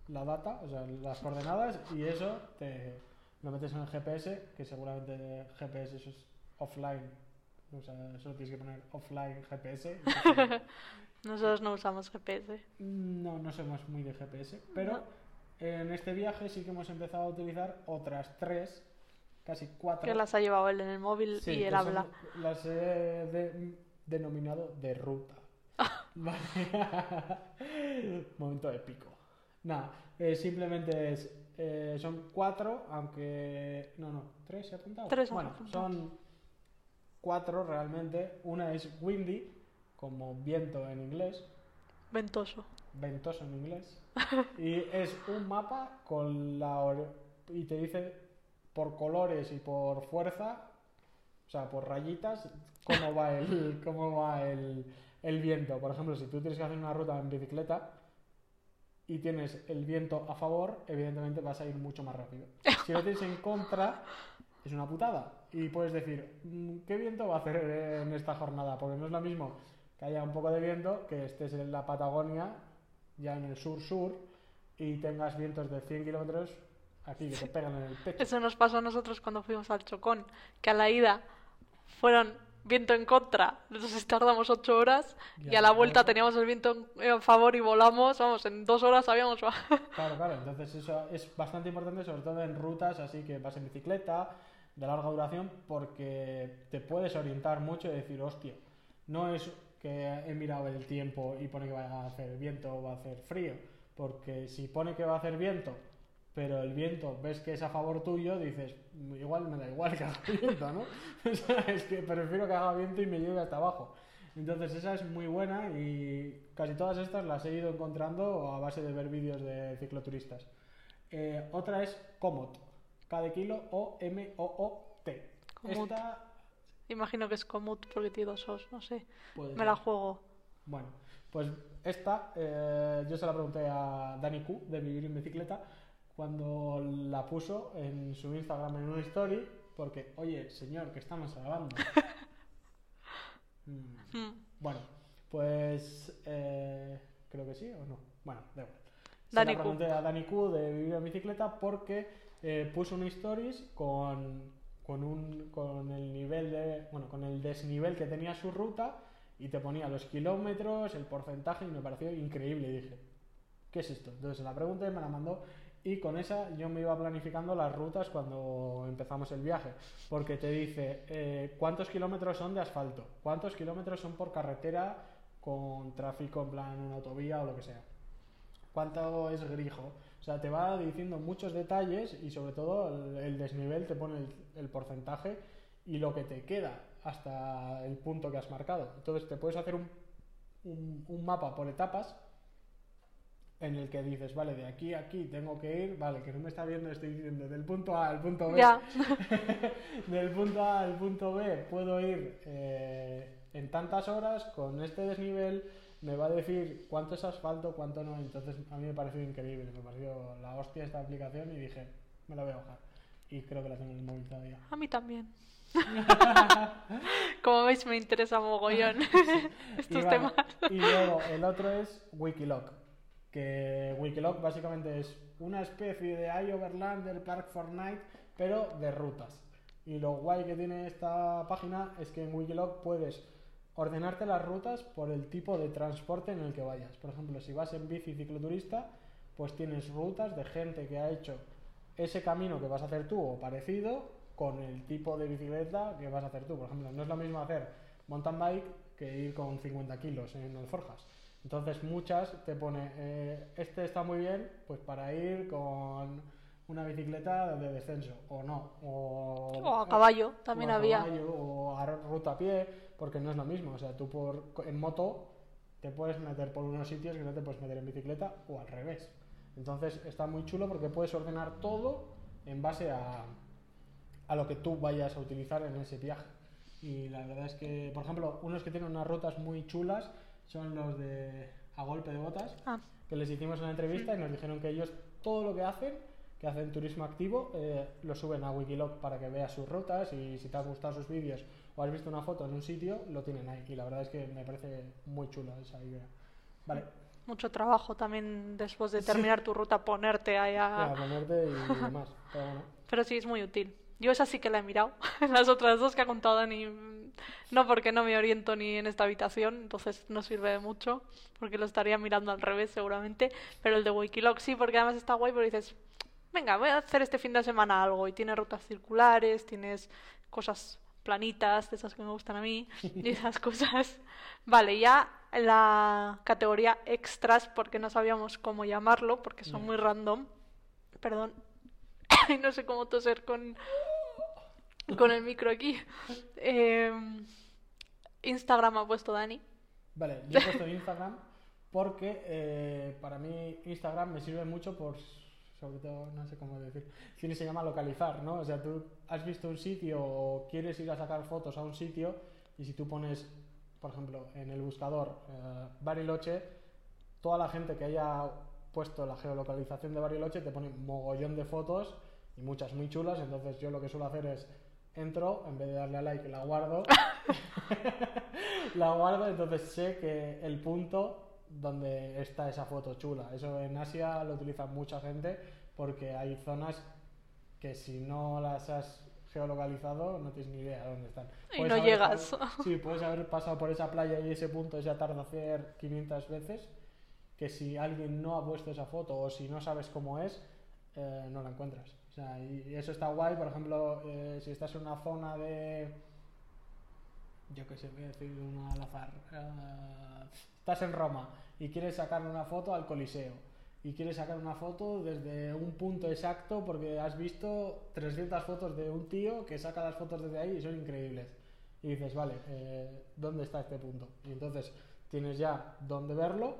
A: la data, o sea, las coordenadas y eso te lo metes en el GPS, que seguramente GPS eso es offline, o sea, solo tienes que poner offline GPS.
B: nosotros no usamos GPS.
A: No, no somos muy de GPS, pero en este viaje sí que hemos empezado a utilizar otras tres, casi cuatro.
B: Que las ha llevado él en el móvil
A: Sí,
B: y él
A: son-
B: habla.
A: Las he de- denominado de ruta. Vale. Momento épico. Nada, eh, simplemente es, eh, son cuatro, aunque... No, no, tres he apuntado.
B: Tres
A: bueno, son cuatro realmente. Una es windy, como viento en inglés
B: Ventoso.
A: ventoso en inglés y es un mapa con la y te dice por colores y por fuerza o sea por rayitas cómo va el cómo va el, el viento por ejemplo si tú tienes que hacer una ruta en bicicleta y tienes el viento a favor evidentemente vas a ir mucho más rápido si lo tienes en contra es una putada. Y puedes decir "Mm, qué viento va a hacer en esta jornada porque no es lo mismo que haya un poco de viento, que estés en la Patagonia, ya en el sur-sur, y tengas vientos de 100 kilómetros aquí que te pegan en el pecho.
B: Eso nos pasó a nosotros cuando fuimos al Chocón, que a la ida fueron viento en contra, entonces tardamos ocho horas y
A: Ya,
B: a la vuelta
A: claro.
B: teníamos el viento en- favor y volamos, vamos, en dos horas habíamos...
A: Claro, claro, entonces eso es bastante importante, sobre todo en rutas así que vas en bicicleta, de larga duración, porque te puedes orientar mucho y decir, hostia, no es que he mirado el tiempo y pone que va a hacer viento o va a hacer frío, porque si pone que va a hacer viento, pero el viento ves que es a favor tuyo, dices, igual me da igual que haga viento, ¿no? Es que prefiero que haga viento y me lleve hasta abajo. Entonces esa es muy buena y casi todas estas las he ido encontrando a base de ver vídeos de cicloturistas. Eh, otra es Komoot, K de kilo o M O O T.
B: Komoot.
A: Esta
B: Imagino que es Comut porque tiene dos os, no sé. Me la juego.
A: Bueno, pues esta eh, yo se la pregunté a Dani Q de Vivir en Bicicleta cuando la puso en su Instagram en una story porque, oye, señor, que estamos grabando. Mm,
B: Mm.
A: Bueno, pues eh, creo que sí o no. Bueno, da igual. Se
B: Dani
A: la
B: Q.
A: pregunté a Dani Q de Vivir en Bicicleta porque eh, puso una stories con, con, un, con el nivel de, bueno, con el desnivel que tenía su ruta y te ponía los kilómetros, el porcentaje y me pareció increíble. Y dije, ¿qué es esto? Entonces la pregunté, me la mandó y con esa yo me iba planificando las rutas cuando empezamos el viaje, porque te dice eh, cuántos kilómetros son de asfalto, cuántos kilómetros son por carretera con tráfico en plan una autovía o lo que sea, cuánto es grijo, o sea, te va diciendo muchos detalles y sobre todo el, el desnivel te pone el, el porcentaje y lo que te queda hasta el punto que has marcado. Entonces te puedes hacer un, un- un mapa por etapas en el que dices, vale, de aquí a aquí tengo que ir, vale, que no me está viendo, estoy diciendo del punto A al punto B.
B: Ya.
A: del punto A al punto B puedo ir eh, en tantas horas con este desnivel, me va a decir cuánto es asfalto, cuánto no. Entonces a mí me pareció increíble, me pareció la hostia esta aplicación y dije, me la voy a bajar. Y creo que la tengo en el móvil todavía.
B: A mí también. Como veis, me interesa mogollón estos
A: y, vale,
B: temas.
A: y luego el otro es Wikiloc, que Wikiloc básicamente es una especie de iOverland del Park Fortnite, pero de rutas. Y lo guay que tiene esta página es que en Wikiloc puedes ordenarte las rutas por el tipo de transporte en el que vayas. Por ejemplo, si vas en bici cicloturista, pues tienes rutas de gente que ha hecho ese camino que vas a hacer tú o parecido con el tipo de bicicleta que vas a hacer tú. Por ejemplo, no es lo mismo hacer mountain bike que ir con 50 kilos en alforjas. Entonces muchas te pone, eh, este está muy bien, pues para ir con una bicicleta de descenso, o no, o,
B: O a caballo, también
A: o a
B: había.
A: caballo, o a ruta a pie, porque no es lo mismo. O sea, tú por, en moto te puedes meter por unos sitios que no te puedes meter en bicicleta, o al revés. Entonces está muy chulo porque puedes ordenar todo en base a, a lo que tú vayas a utilizar en ese viaje. Y la verdad es que, por ejemplo, unos que tienen unas rutas muy chulas son los de A Golpe de Botas,
B: Ah,
A: que les hicimos una entrevista y nos dijeron que ellos todo lo que hacen, que hacen turismo activo, eh, lo suben a Wikiloc para que veas sus rutas y si te han gustado sus vídeos o has visto una foto en un sitio, lo tienen ahí. Y la verdad es que me parece muy chula esa idea. Vale,
B: mucho trabajo también después de terminar tu ruta ponerte ahí a...
A: a ponerte y demás. Pero bueno.
B: Pero sí, es muy útil. Yo esa sí que la he mirado. Las otras dos que ha contado Dani, no porque no me oriento ni en esta habitación, entonces no sirve de mucho, porque lo estaría mirando al revés seguramente. Pero el de Wikiloc sí, porque además está guay, porque dices, venga, voy a hacer este fin de semana algo. Y tiene rutas circulares, tienes cosas planitas, de esas que me gustan a mí, y esas cosas. Vale, ya la categoría extras, porque no sabíamos cómo llamarlo, porque son muy random. Perdón, no sé cómo toser con, con el micro aquí. Eh, Instagram ha puesto Dani.
A: Vale, yo he puesto Instagram porque eh, para mí Instagram me sirve mucho por, sobre todo, no sé cómo decir, cine se llama localizar, ¿no? O sea, tú has visto un sitio o quieres ir a sacar fotos a un sitio y si tú pones, por ejemplo, en el buscador eh, Bariloche, toda la gente que haya puesto la geolocalización de Bariloche te pone mogollón de fotos y muchas muy chulas, entonces yo lo que suelo hacer es entro, en vez de darle a like la guardo. La guardo, entonces sé que el punto donde está esa foto chula. Eso en Asia lo utiliza mucha gente porque hay zonas que si no las has geolocalizado no tienes ni idea de dónde están.
B: Y
A: Puedes
B: no
A: haber
B: llegas.
A: sí, puedes haber pasado por esa playa y ese punto, ese atardecer 500 veces, que si alguien no ha puesto esa foto o si no sabes cómo es, eh, no la encuentras. O sea, y y eso está guay, por ejemplo, eh, si estás en una zona de yo qué sé, voy a decir una al azar. Eh, estás en Roma y quieres sacar una foto al Coliseo y quieres sacar una foto desde un punto exacto porque has visto 300 fotos de un tío que saca las fotos desde ahí y son increíbles. Y dices, vale, eh, ¿dónde está este punto? Y entonces tienes ya dónde verlo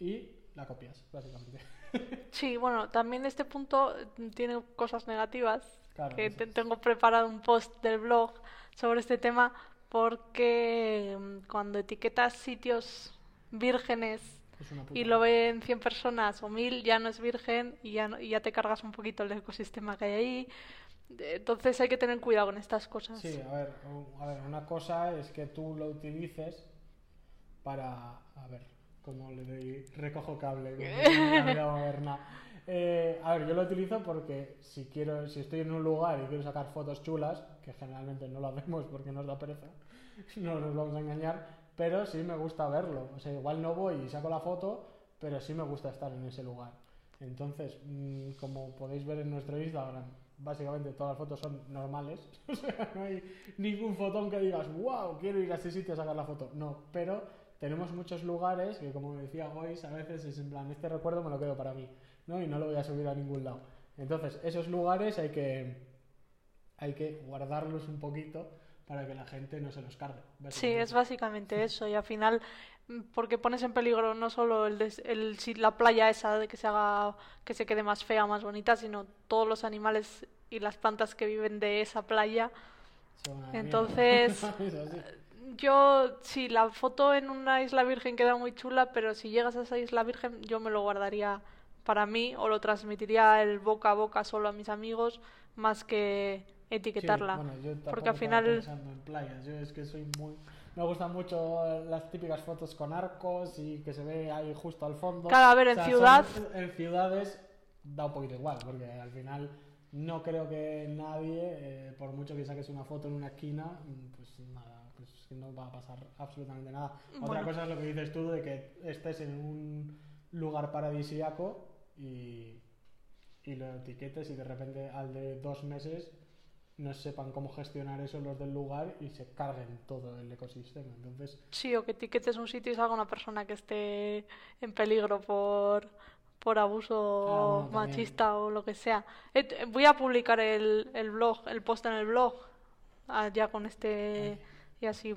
A: y la copias, básicamente.
B: Sí, bueno, también este punto mm, tiene cosas negativas.
A: Claro,
B: que te- tengo preparado un post del blog sobre este tema porque mm, cuando etiquetas sitios vírgenes y lo ven 100 personas o 1000 ya no es virgen y ya, no- y ya te cargas un poquito el ecosistema que hay ahí. Entonces hay que tener cuidado con estas cosas.
A: Sí, a ver, a ver, una cosa es que tú lo utilices para, a ver, como le doy, recojo cable, la vida moderna. Eh, a ver, yo lo utilizo porque si quiero, si estoy en un lugar y quiero sacar fotos chulas, que generalmente no lo hacemos porque nos da pereza, no nos vamos a engañar, pero sí me gusta verlo. O sea, igual no voy y saco la foto, pero sí me gusta estar en ese lugar. Entonces, mm, como podéis ver en nuestro Instagram, básicamente todas las fotos son normales. O sea, no hay ningún fotón que digas, wow, quiero ir a ese sitio a sacar la foto. No, pero tenemos muchos lugares que, como decía Gois, a veces es en plan, este recuerdo me lo quedo para mí, ¿no? Y no lo voy a subir a ningún lado. Entonces, esos lugares hay que, hay que guardarlos un poquito para que la gente no se los cargue.
B: Sí, es básicamente eso. Y al final porque pones en peligro no solo el, des- el si la playa esa de que se haga que se quede más fea, más bonita, sino todos los animales y las plantas que viven de esa playa. Entonces. Yo, sí, la foto en una isla virgen queda muy chula, pero si llegas a esa isla virgen, yo me lo guardaría para mí o lo transmitiría el boca a boca solo a mis amigos, más que
A: Sí,
B: etiquetarla.
A: bueno, yo
B: Porque al final,
A: pensando en playas. Yo es que soy muy. Me gustan mucho las típicas fotos con arcos y que se ve ahí justo al fondo.
B: Claro, a ver, en
A: son-
B: ciudad-
A: en ciudades da un poquito igual, porque al final no creo que nadie, eh, por mucho que saques una foto en una esquina, pues nada, pues no va a pasar absolutamente nada. Otra
B: Bueno.
A: cosa es lo que dices tú de que estés en un lugar paradisíaco y, y lo etiquetes y de repente al de dos meses no sepan cómo gestionar eso los del lugar y se carguen todo el ecosistema. Entonces,
B: sí, o que etiquetes un sitio y salga una persona que esté en peligro por, por abuso
A: Ah, también.
B: machista o lo que sea. Voy a publicar el, el blog, el post en el blog, ah, ya con este, y así,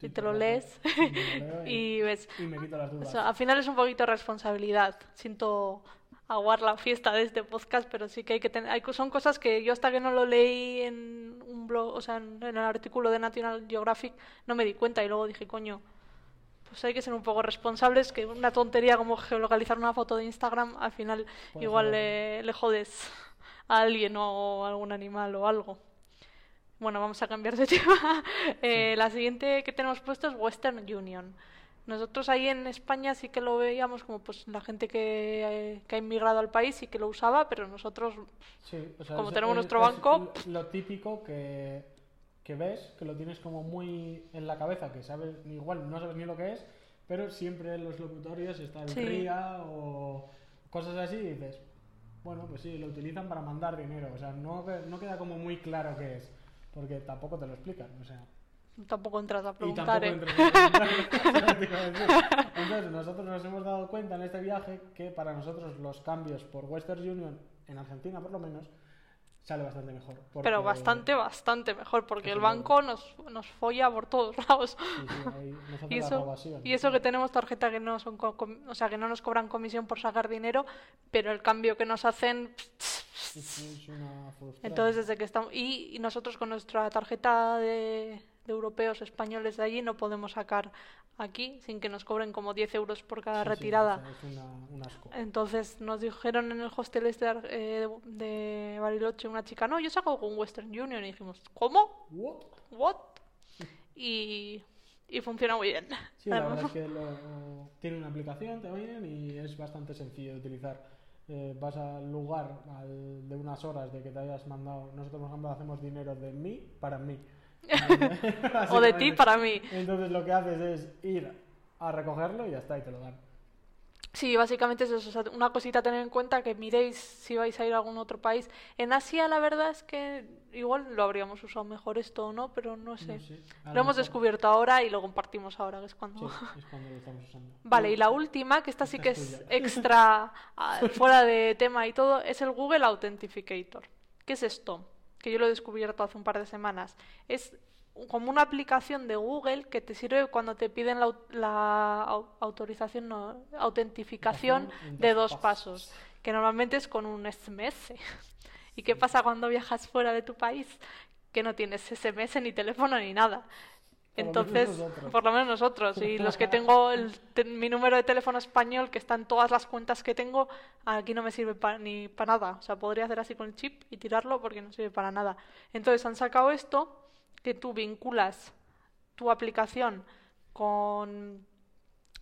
B: y te lo lees
A: y
B: ves.
A: y me quito las
B: O
A: dudas.
B: sea, al final es un poquito responsabilidad. Siento aguar la fiesta de este podcast, pero sí que hay que tener. Hay, son cosas que yo hasta que no lo leí en un blog, o sea, en, en el artículo de National Geographic, no me di cuenta y luego dije, coño, pues hay que ser un poco responsables, que una tontería como geolocalizar una foto de Instagram, al final igual le, le jodes a alguien o a algún animal o algo. Bueno, vamos a cambiar de tema. Eh, La siguiente que tenemos puesto es Western Union. Nosotros ahí en España sí que lo veíamos como pues la gente que, eh, que ha inmigrado al país sí que lo usaba, pero nosotros
A: Sí, o sea,
B: como
A: es-
B: tenemos
A: es-
B: nuestro
A: es
B: banco,
A: lo, típico que, que ves, que lo tienes como muy en la cabeza, que sabes, igual no sabes ni lo que es, pero siempre en los locutorios está el
B: Sí.
A: RIA o cosas así y dices, bueno, pues sí, lo utilizan para mandar dinero, o sea, no, no queda como muy claro qué es, porque tampoco te lo explican, o sea.
B: Tampoco entras a
A: Y
B: preguntar.
A: tampoco
B: ¿eh?
A: entras a preguntar. Entonces, nosotros nos hemos dado cuenta en este viaje que para nosotros los cambios por Western Union, en Argentina por lo menos, sale bastante mejor. porque-
B: Pero bastante, bastante mejor, porque el banco nos, nos folla por todos lados.
A: Sí, sí, ahí nos hace
B: Y
A: la
B: eso, y eso que tenemos tarjeta que no son o sea que no nos cobran comisión por sacar dinero, pero el cambio que nos hacen
A: es una frustración.
B: entonces desde que estamos y, y nosotros con nuestra tarjeta de, de europeos españoles de allí no podemos sacar aquí sin que nos cobren como 10 euros por cada
A: Sí, sí,
B: retirada.
A: sea, es una, un asco.
B: Entonces nos dijeron en el hostel este de, eh, de, Bariloche una chica, no, yo saco con Western Union y dijimos, ¿cómo?
A: What?
B: ¿What? Y, y funciona muy bien.
A: Sí, la verdad es que lo- tiene una aplicación también y es bastante sencillo de utilizar. Eh, vas al lugar al- de unas horas de que te hayas mandado. Nosotros, por ejemplo, hacemos dinero de mí para mí.
B: o de ti para mí.
A: Entonces lo que haces es ir a recogerlo y ya está, y te lo dan.
B: Sí, básicamente es eso. o sea, una cosita a tener en cuenta que miréis si vais a ir a algún otro país. En Asia, la verdad es que igual lo habríamos usado mejor esto o no, pero no sé.
A: No sé, a
B: Lo
A: lo
B: hemos descubierto ahora y lo compartimos ahora, que es cuando.
A: Sí, es cuando lo estamos usando.
B: Vale, y la última, que esta sí que
A: es
B: extra, ah, fuera de tema y todo, es el Google Authenticator. ¿Qué es esto? Que yo lo he descubierto hace un par de semanas. Es como una aplicación de Google que te sirve cuando te piden la, la au- autorización, no, autentificación de
A: dos
B: dos pasos, que normalmente es con un SMS. ¿Y qué pasa cuando viajas fuera de tu país? Que no tienes SMS ni teléfono ni nada.
A: Por
B: Entonces, por lo menos nosotros, y los que tengo el mi número de teléfono español, que está en todas las cuentas que tengo, aquí no me sirve pa- ni para nada. O sea, podría hacer así con el chip y tirarlo porque no sirve para nada. Entonces han sacado esto, que tú vinculas tu aplicación con,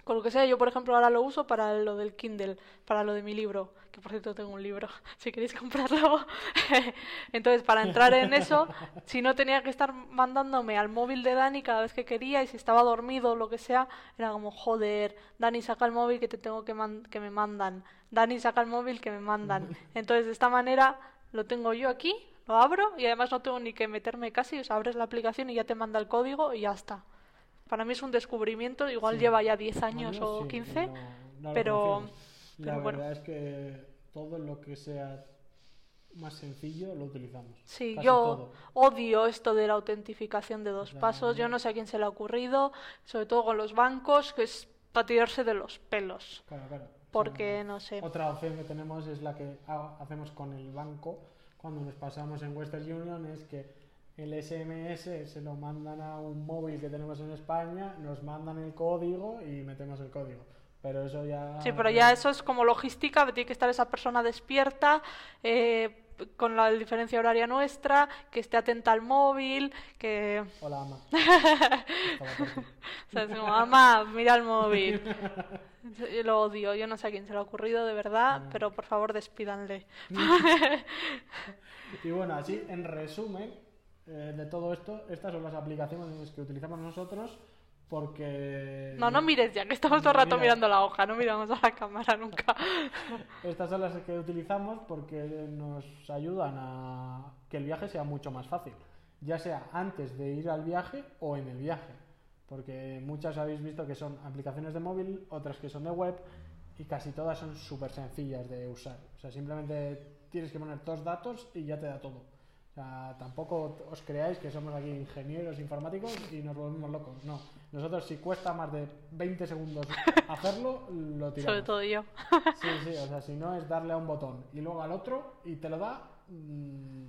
B: con lo que sea. Yo, por ejemplo, ahora lo uso para lo del Kindle, para lo de mi libro, que por cierto tengo un libro, si queréis comprarlo. Entonces, para entrar en eso, si no tenía que estar mandándome al móvil de Dani cada vez que quería y si estaba dormido o lo que sea, era como, joder, Dani saca el móvil que te tengo que, man- que me mandan. Dani saca el móvil que me mandan. Entonces, de esta manera lo tengo yo aquí, lo abro y además no tengo ni que meterme casi, o sea, abres la aplicación y ya te manda el código y ya está. Para mí es un descubrimiento, igual
A: Sí.
B: lleva ya 10
A: Al
B: años o
A: sí,
B: 15,
A: no- no lo
B: pero-
A: conocíamos. La
B: bueno.
A: verdad es que todo lo que sea más sencillo lo utilizamos.
B: Sí, yo
A: todo.
B: odio esto de la autentificación de dos pasos. Yo no sé a quién se le ha ocurrido, sobre todo con los bancos, que es para tirarse de los pelos.
A: Claro, claro. O sea,
B: Porque, no sé.
A: Otra opción que tenemos es la que ha- hacemos con el banco cuando nos pasamos en Western Union, es que el SMS se lo mandan a un móvil que tenemos en España, nos mandan el código y metemos el código. Pero eso ya...
B: Sí, pero ya eso es como logística, tiene que estar esa persona despierta, eh, con la diferencia horaria nuestra, que esté atenta al móvil, que...
A: Hola, ama.
B: O sea, es como, mamá, mira el móvil. Yo lo odio, yo no sé a quién se le ha ocurrido de verdad, pero por favor despídanle.
A: Y bueno, así en resumen eh, de todo esto, estas son las aplicaciones que utilizamos nosotros porque...
B: No, no mires ya, que estamos todo el rato
A: Mira.
B: mirando la hoja, no miramos a la cámara nunca.
A: Estas son las que utilizamos porque nos ayudan a que el viaje sea mucho más fácil, ya sea antes de ir al viaje o en el viaje, porque muchas habéis visto que son aplicaciones de móvil, otras que son de web y casi todas son súper sencillas de usar. O sea, simplemente tienes que poner dos datos y ya te da todo. Sea, tampoco os creáis que somos aquí ingenieros informáticos y nos volvemos locos. No, nosotros si cuesta más de 20 segundos hacerlo, lo tiramos.
B: Sobre todo yo.
A: Sí, sí, o sea, si no es darle a un botón y luego al otro y te lo da, mm,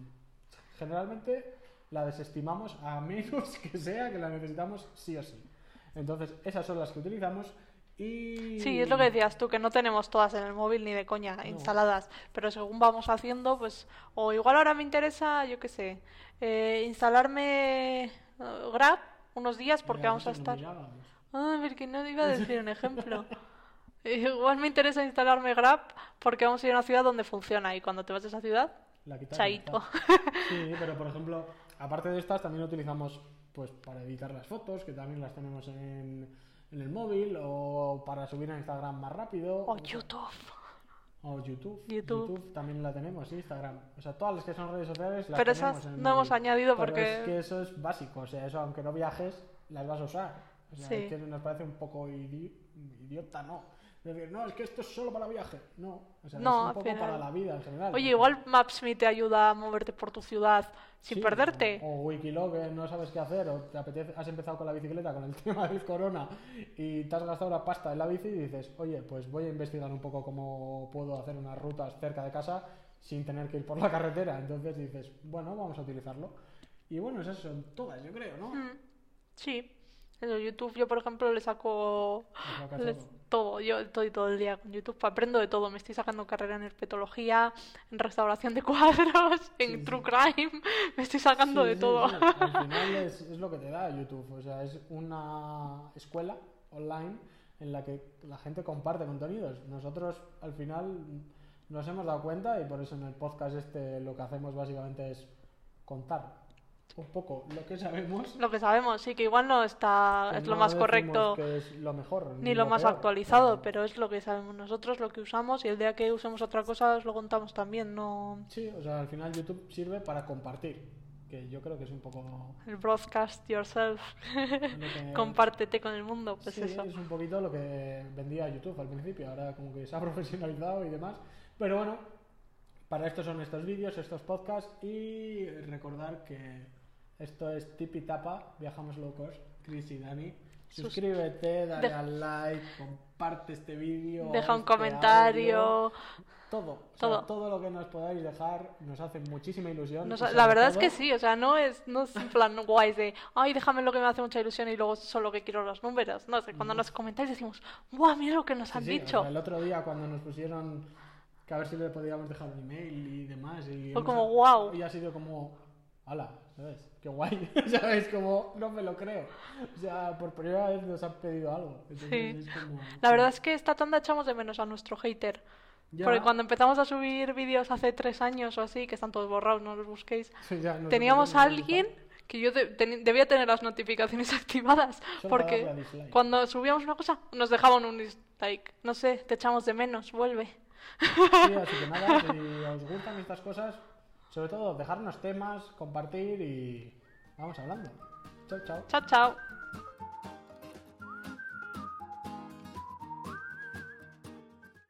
A: generalmente la desestimamos a menos que sea que la necesitamos sí o sí. Entonces, esas son las que utilizamos y...
B: Sí, es lo que decías tú, que no tenemos todas en el móvil ni de coña instaladas, pero según vamos haciendo, pues, o igual ahora me interesa, yo qué sé, eh, instalarme eh, Grab unos días porque
A: Mira,
B: vamos a
A: no
B: estar...
A: mirábamos.
B: Ah, porque no iba a decir un ejemplo. Igual me interesa instalarme Grab porque vamos a ir a una ciudad donde funciona y cuando te vas a esa ciudad,
A: La quitamos,
B: chaito.
A: Sí, pero por ejemplo, aparte de estas, también utilizamos pues para editar las fotos, que también las tenemos en, en el móvil, o para subir a Instagram más rápido.
B: O YouTube.
A: O YouTube.
B: YouTube.
A: también la tenemos, Instagram. O sea, todas las que son redes sociales las
B: Pero
A: tenemos
B: esas
A: en el
B: no hemos añadido
A: Pero
B: porque-
A: Es que eso es básico, o sea, eso aunque no viajes, las vas a usar. O sea,
B: Sí.
A: es que nos parece un poco idi- idiota, ¿no? Es decir, no, es que esto es solo para viaje. No, o sea,
B: No,
A: es un poco
B: final-
A: para la vida en general.
B: Oye, igual Maps.me te ayuda a moverte por tu ciudad sin
A: Sí,
B: perderte.
A: O, o Wikiloc, que no sabes qué hacer, o te apetece, has empezado con la bicicleta con el tema del corona y te has gastado una pasta en la bici y dices, oye, pues voy a investigar un poco cómo puedo hacer unas rutas cerca de casa sin tener que ir por la carretera. Entonces dices, bueno, vamos a utilizarlo. Y bueno, esas son todas, yo creo, ¿no?
B: Mm, Sí. En el YouTube yo, por ejemplo, le saco
A: todo.
B: Yo estoy todo el día con YouTube. Aprendo de todo. Me estoy sacando carrera en herpetología, en restauración de cuadros, en
A: sí.
B: true crime. Me estoy sacando
A: Sí,
B: de todo.
A: Al final es, es lo que te da YouTube. O sea, es una escuela online en la que la gente comparte contenidos. Nosotros al final nos hemos dado cuenta y por eso en el podcast este lo que hacemos básicamente es contar un poco lo que sabemos.
B: Lo que sabemos, sí, que igual no está, es lo más correcto
A: que es lo mejor
B: ni lo más
A: peor,
B: actualizado, pero es lo que sabemos nosotros, lo que usamos y el día que usemos otra cosa os lo contamos también, no
A: Sí, o sea, al final YouTube sirve para compartir, que yo creo que es un poco
B: el broadcast yourself.
A: que-
B: Compártete con el mundo, pues
A: sí,
B: eso.
A: es un poquito lo que vendía YouTube al principio, ahora como que se ha profesionalizado y demás. Pero bueno, para esto son estos vídeos, estos podcasts y recordar que esto es Tipi Tapa, viajamos locos, Chris y Dani.
B: Sus-
A: Suscríbete, dale
B: De-
A: al like, comparte este vídeo.
B: Deja un
A: este
B: comentario.
A: audio, todo, o sea,
B: Todo.
A: todo lo que nos podáis dejar nos hace muchísima ilusión.
B: Nos- la verdad es que sí, o sea, no es, no es en plan guays de, ay, déjame lo que me hace mucha ilusión y luego solo que quiero los números. No sé, cuando nos comentáis decimos, guau, mira lo que nos han
A: sí, o
B: dicho.
A: sea, el otro día cuando nos pusieron que a ver si le podíamos dejar un email y demás. Y
B: Fue
A: hemos-
B: como, guau.
A: Y ha sido como, ala, ¿sabes? Qué guay, ¿sabes? Como, no me lo creo. O sea, por primera vez nos han pedido algo. Entonces
B: Sí.
A: como-
B: La verdad es que esta tanda echamos de menos a nuestro hater.
A: Ya.
B: Porque cuando empezamos a subir vídeos hace tres años o así, que están todos borrados, no los busquéis,
A: Sí, ya, nosotros
B: teníamos
A: no
B: a alguien que yo de- teni- debía tener las notificaciones activadas.
A: Para
B: Porque cuando subíamos una cosa, nos dejaban un dislike. No sé, te echamos de menos, vuelve.
A: Sí, así que nada, si os gustan estas cosas, sobre todo dejarnos temas, compartir y vamos hablando. Chao, chao.
B: Chao, chao.